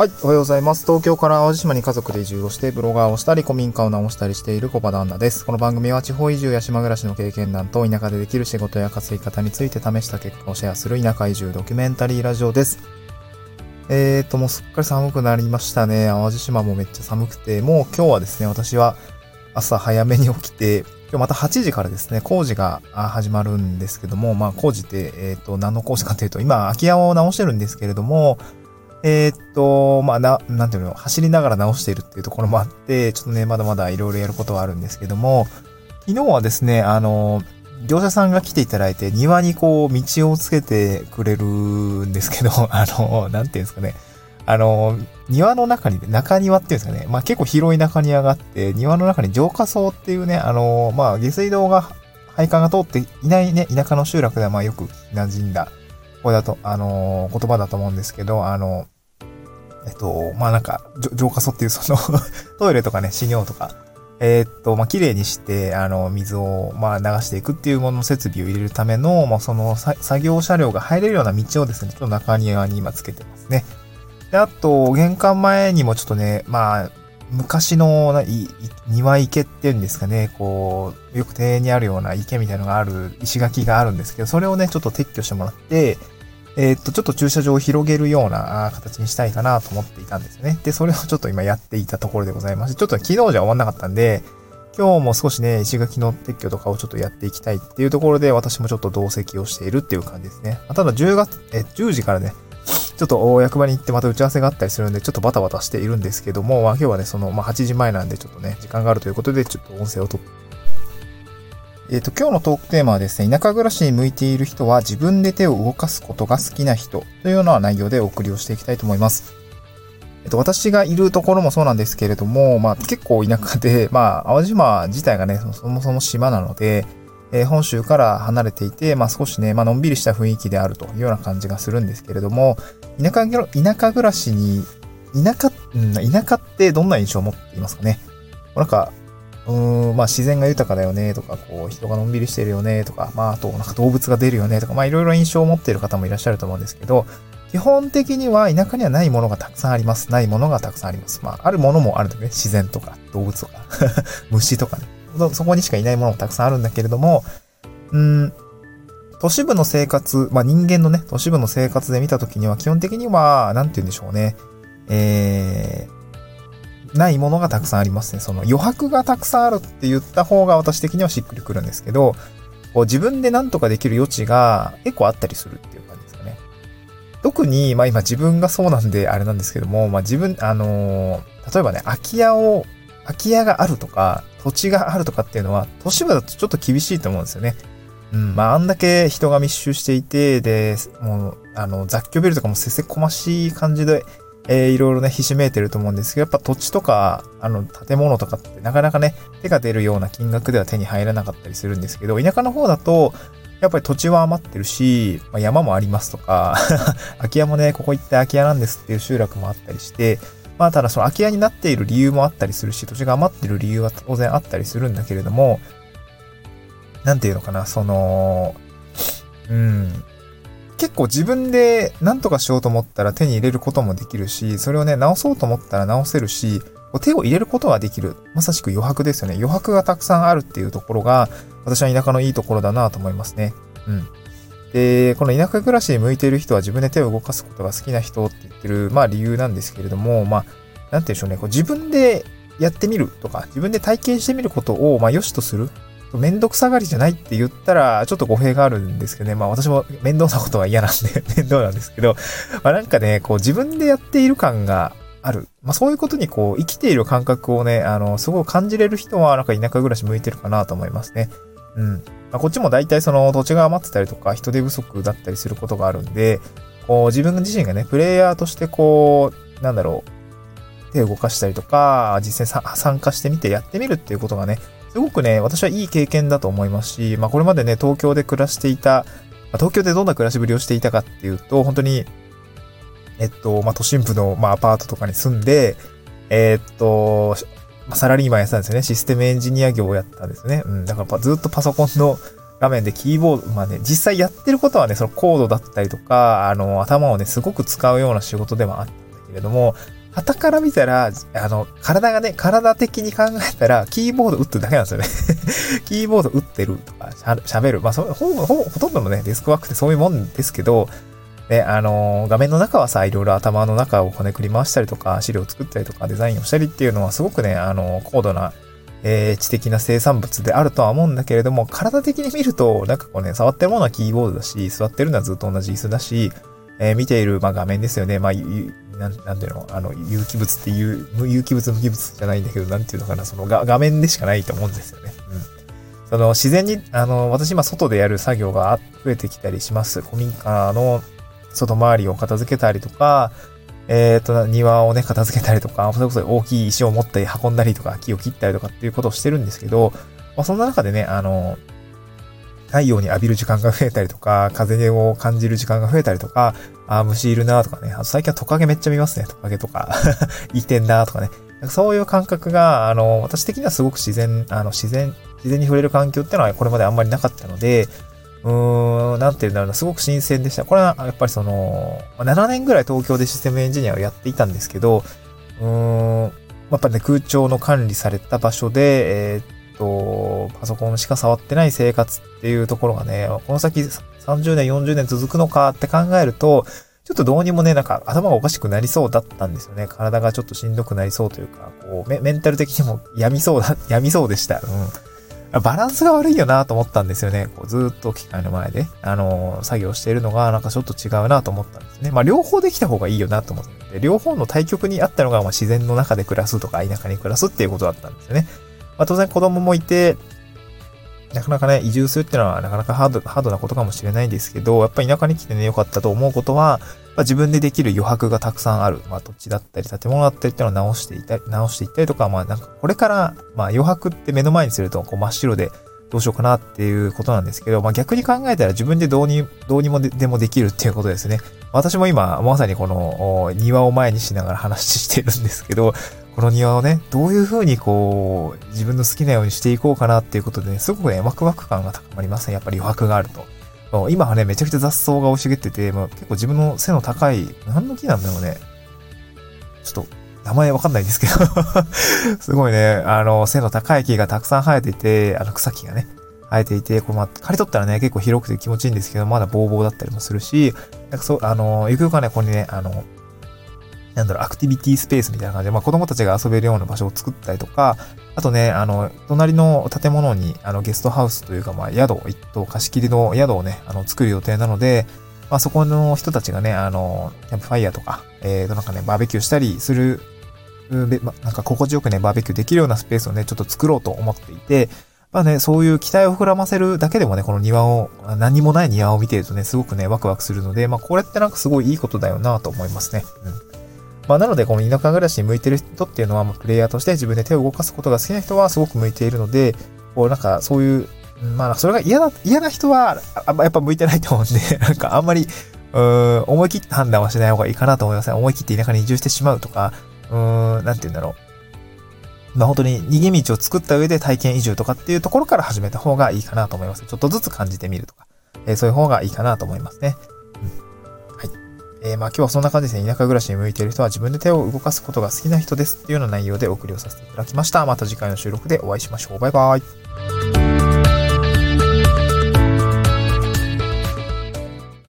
はい、おはようございます。東京から淡路島に家族で移住をして、ブロガーをしたり、古民家を直したりしている小場旦那です。この番組は地方移住や島暮らしの経験談と田舎でできる仕事や稼ぎ方について試した結果をシェアする田舎移住ドキュメンタリーラジオです。えーと、もうすっかり寒くなりましたね。淡路島もめっちゃ寒くて、もう今日はですね、私は朝早めに起きて、今日また8時からですね、工事が始まるんですけども、まあ工事って、えっ、ー、と、何の工事かというと、今空き家を直してるんですけれども、えー、っと、まあ、な、なんていうの、走りながら直しているっていうところもあって、ちょっとね、まだまだいろいろやることはあるんですけども、昨日はですね、あの、業者さんが来ていただいて、庭にこう、道をつけてくれるんですけど、あの、なんていうんですかね。あの、庭の中に、中庭っていうんですかね。まあ結構広い中庭があって、庭の中に浄化層っていうね、あの、まあ下水道が、配管が通っていないね、田舎の集落ではまあよく馴染んだこれだと、あのー、言葉だと思うんですけど、あの、えっと、まあ、なんか、浄化素っていうその トイレとかね、死尿とか、えー、っと、まあ、綺麗にして、あの、水を、まあ、流していくっていうものの設備を入れるための、まあ、その、作業車両が入れるような道をですね、ちょっと中庭に今つけてますね。で、あと、玄関前にもちょっとね、まあ、昔のな庭池っていうんですかね、こう、よく庭園にあるような池みたいのがある、石垣があるんですけど、それをね、ちょっと撤去してもらって、えー、っと、ちょっと駐車場を広げるような形にしたいかなと思っていたんですね。で、それをちょっと今やっていたところでございまして、ちょっと昨日じゃ終わんなかったんで、今日も少しね、石垣の撤去とかをちょっとやっていきたいっていうところで、私もちょっと同席をしているっていう感じですね。ただ10月、え、10時からね、ちょっと役場に行ってまた打ち合わせがあったりするんで、ちょっとバタバタしているんですけども、まあ今日はね、その、まあ8時前なんでちょっとね、時間があるということで、ちょっと音声をとえっ、ー、と、今日のトークテーマはですね、田舎暮らしに向いている人は自分で手を動かすことが好きな人というような内容でお送りをしていきたいと思います。えっと、私がいるところもそうなんですけれども、まあ結構田舎で、まあ淡路島自体がね、そもそも島なので、えー、本州から離れていて、まあ少しね、まあのんびりした雰囲気であるというような感じがするんですけれども、田舎、田舎暮らしに、田舎、うん、田舎ってどんな印象を持っていますかね？なんか、うん、まあ自然が豊かだよねとか、こう人がのんびりしてるよねとか、まああとなんか動物が出るよねとか、まあいろいろ印象を持っている方もいらっしゃると思うんですけど、基本的には田舎にはないものがたくさんあります。ないものがたくさんあります。まああるものもあるんだね。自然とか動物とか 虫とかね。そこにしかいないものもたくさんあるんだけれども、うん、都市部の生活、まあ人間のね、都市部の生活で見たときには基本的には、なんて言うんでしょうね。えー、ないものがたくさんありますね。その余白がたくさんあるって言った方が私的にはしっくりくるんですけど、こう自分で何とかできる余地が結構あったりするっていう感じですかね。特に、まあ今自分がそうなんであれなんですけども、まあ自分、あのー、例えばね、空き家を、空き家があるとか、土地があるとかっていうのは、都市部だとちょっと厳しいと思うんですよね。うん、まあ、あんだけ人が密集していて、で、もう、あの、雑居ビルとかもせせこましい感じで、えー、いろいろね、ひしめいてると思うんですけど、やっぱ土地とか、あの、建物とかってなかなかね、手が出るような金額では手に入らなかったりするんですけど、田舎の方だと、やっぱり土地は余ってるし、まあ、山もありますとか 空き家もね、ここ行って空き家なんですっていう集落もあったりして、まあただその空き家になっている理由もあったりするし、土地が余ってる理由は当然あったりするんだけれども、なんていうのかな、その、うん。結構自分で何とかしようと思ったら手に入れることもできるし、それをね、直そうと思ったら直せるし、手を入れることはできる。まさしく余白ですよね。余白がたくさんあるっていうところが、私は田舎のいいところだなと思いますね。うん。で、この田舎暮らしに向いている人は自分で手を動かすことが好きな人ってってる、まあ理由なんですけれども、まあ、なんて言うんでしょうね。こう自分でやってみるとか、自分で体験してみることを、まあ良しとする。めんどくさがりじゃないって言ったら、ちょっと語弊があるんですけどね。まあ私も面倒なことは嫌なんで 面倒なんですけど、まあなんかね、こう自分でやっている感がある。まあそういうことにこう生きている感覚をね、あの、すごい感じれる人はなんか田舎暮らし向いてるかなと思いますね。うん。まあ、こっちも大体その土地が余ってたりとか人手不足だったりすることがあるんで、自分自身がね、プレイヤーとしてこう、なんだろう、手を動かしたりとか、実際参加してみてやってみるっていうことがね、すごくね、私はいい経験だと思いますし、まあこれまでね、東京で暮らしていた、ま、東京でどんな暮らしぶりをしていたかっていうと、本当に、えっと、まあ都心部の、まあアパートとかに住んで、えっと、ま、サラリーマンやってたんですよね。システムエンジニア業をやったんですね。うん。だからずっとパソコンの画面でキーボード、まあね、実際やってることはね、そのコードだったりとか、あの、頭をね、すごく使うような仕事ではあったんだけれども、旗から見たら、あの、体がね、体的に考えたら、キーボード打ってるだけなんですよね キーボード打ってるとか、喋る。まあそほほ、ほとんどのね、デスクワークってそういうもんですけど、ね、あのー、画面の中はさ、いろいろ頭の中をこねくり回したりとか、資料を作ったりとか、デザインをしたりっていうのはすごくね、あのー、高度な、えー、知的な生産物であるとは思うんだけれども、体的に見ると、なんかこうね、触ってるものはキーボードだし、座ってるのはずっと同じ椅子だし、えー、見ている、まあ、画面ですよね。まあ、なん、なんていうの？あの、有機物っていう、無有機物無機物じゃないんだけど、なんていうのかな、その画面でしかないと思うんですよね。うん。その、自然に、あの、私今外でやる作業が増えてきたりします。古民家の外回りを片付けたりとか、えっ、ー、と、庭をね、片付けたりとか、それこそ大きい石を持って運んだりとか、木を切ったりとかっていうことをしてるんですけど、まあ、そんな中でね、あの、太陽に浴びる時間が増えたりとか、風を感じる時間が増えたりとか、あ、虫いるなとかね。あと最近はトカゲめっちゃ見ますね。トカゲとか。いてんなとかね。そういう感覚が、あの、私的にはすごく自然、あの、自然、自然に触れる環境ってのはこれまであんまりなかったので、うーん、なんていうんだろうな、すごく新鮮でした。これはやっぱりその、7年ぐらい東京でシステムエンジニアをやっていたんですけど、うーん、やっぱね、空調の管理された場所で、えー、と、パソコンしか触ってない生活っていうところがね、この先30年、40年続くのかって考えると、ちょっとどうにもね、なんか頭がおかしくなりそうだったんですよね。体がちょっとしんどくなりそうというか、こう、メメンタル的にも病みそうだ、病みそうでした。うん。バランスが悪いよなと思ったんですよね。こうずっと機械の前で、あのー、作業しているのがなんかちょっと違うなと思ったんですね。まあ両方できた方がいいよなと思って両方の対局にあったのが、まあ自然の中で暮らすとか田舎に暮らすっていうことだったんですよね。まあ、当然子供もいて、なかなかね、移住するっていうのはなかなかハード、ハードなことかもしれないんですけど、やっぱり田舎に来てね、良かったと思うことは、まあ、自分でできる余白がたくさんある。まあ、土地だったり、建物だったりっていうのを直していたり、直していったりとか、まあ、なんか、これから、まあ、余白って目の前にすると、こう、真っ白で、どうしようかなっていうことなんですけど、まあ、逆に考えたら自分でどうに、どうにもででもできるっていうことですね。私も今、まさにこの、庭を前にしながら話してるんですけど、この庭をね、どういう風にこう、自分の好きなようにしていこうかなっていうことでね、すごくね、ワクワク感が高まりますね。やっぱり余白があると。今はね、めちゃくちゃ雑草が生い茂ってて、まあ、結構自分の背の高い、何の木なんだろうね。ちょっと、名前わかんないんですけど すごいね、あの、背の高い木がたくさん生えていて、あの草木がね、生えていて、これまあ、刈り取ったらね、結構広くて気持ちいいんですけど、まだボーボーだったりもするし、なんかそう、あの、ゆくゆくはね、ここにね、あの、なんだろう、アクティビティスペースみたいな感じで、まあ子供たちが遊べるような場所を作ったりとか、あとね、あの、隣の建物に、あの、ゲストハウスというか、まあ宿、一棟貸し切りの宿をね、あの、作る予定なので、まあそこの人たちがね、あの、キャンプファイヤーとか、えーと、なんかね、バーベキューしたりする、なんか心地よくね、バーベキューできるようなスペースをね、ちょっと作ろうと思っていて、まあね、そういう期待を膨らませるだけでもね、この庭を、何もない庭を見てるとね、すごくね、ワクワクするので、まあこれってなんかすごいいいことだよなと思いますね。うん。まあ、なので、この田舎暮らしに向いてる人っていうのは、まあ、プレイヤーとして自分で手を動かすことが好きな人はすごく向いているので、こう、なんか、そういう、まあ、それが嫌だ、嫌な人は、やっぱ向いてないと思うんで、なんか、あんまり、うーん、思い切って判断はしない方がいいかなと思いますね。思い切って田舎に移住してしまうとか、うーん、なんて言うんだろう。まあ本当に逃げ道を作った上で体験移住とかっていうところから始めた方がいいかなと思います。ちょっとずつ感じてみるとか、えー、そういう方がいいかなと思いますね。えー、まあ今日はそんな感じですね。田舎暮らしに向いている人は自分で手を動かすことが好きな人ですっていうような内容でお送りをさせていただきました。また次回の収録でお会いしましょう。バイバイ。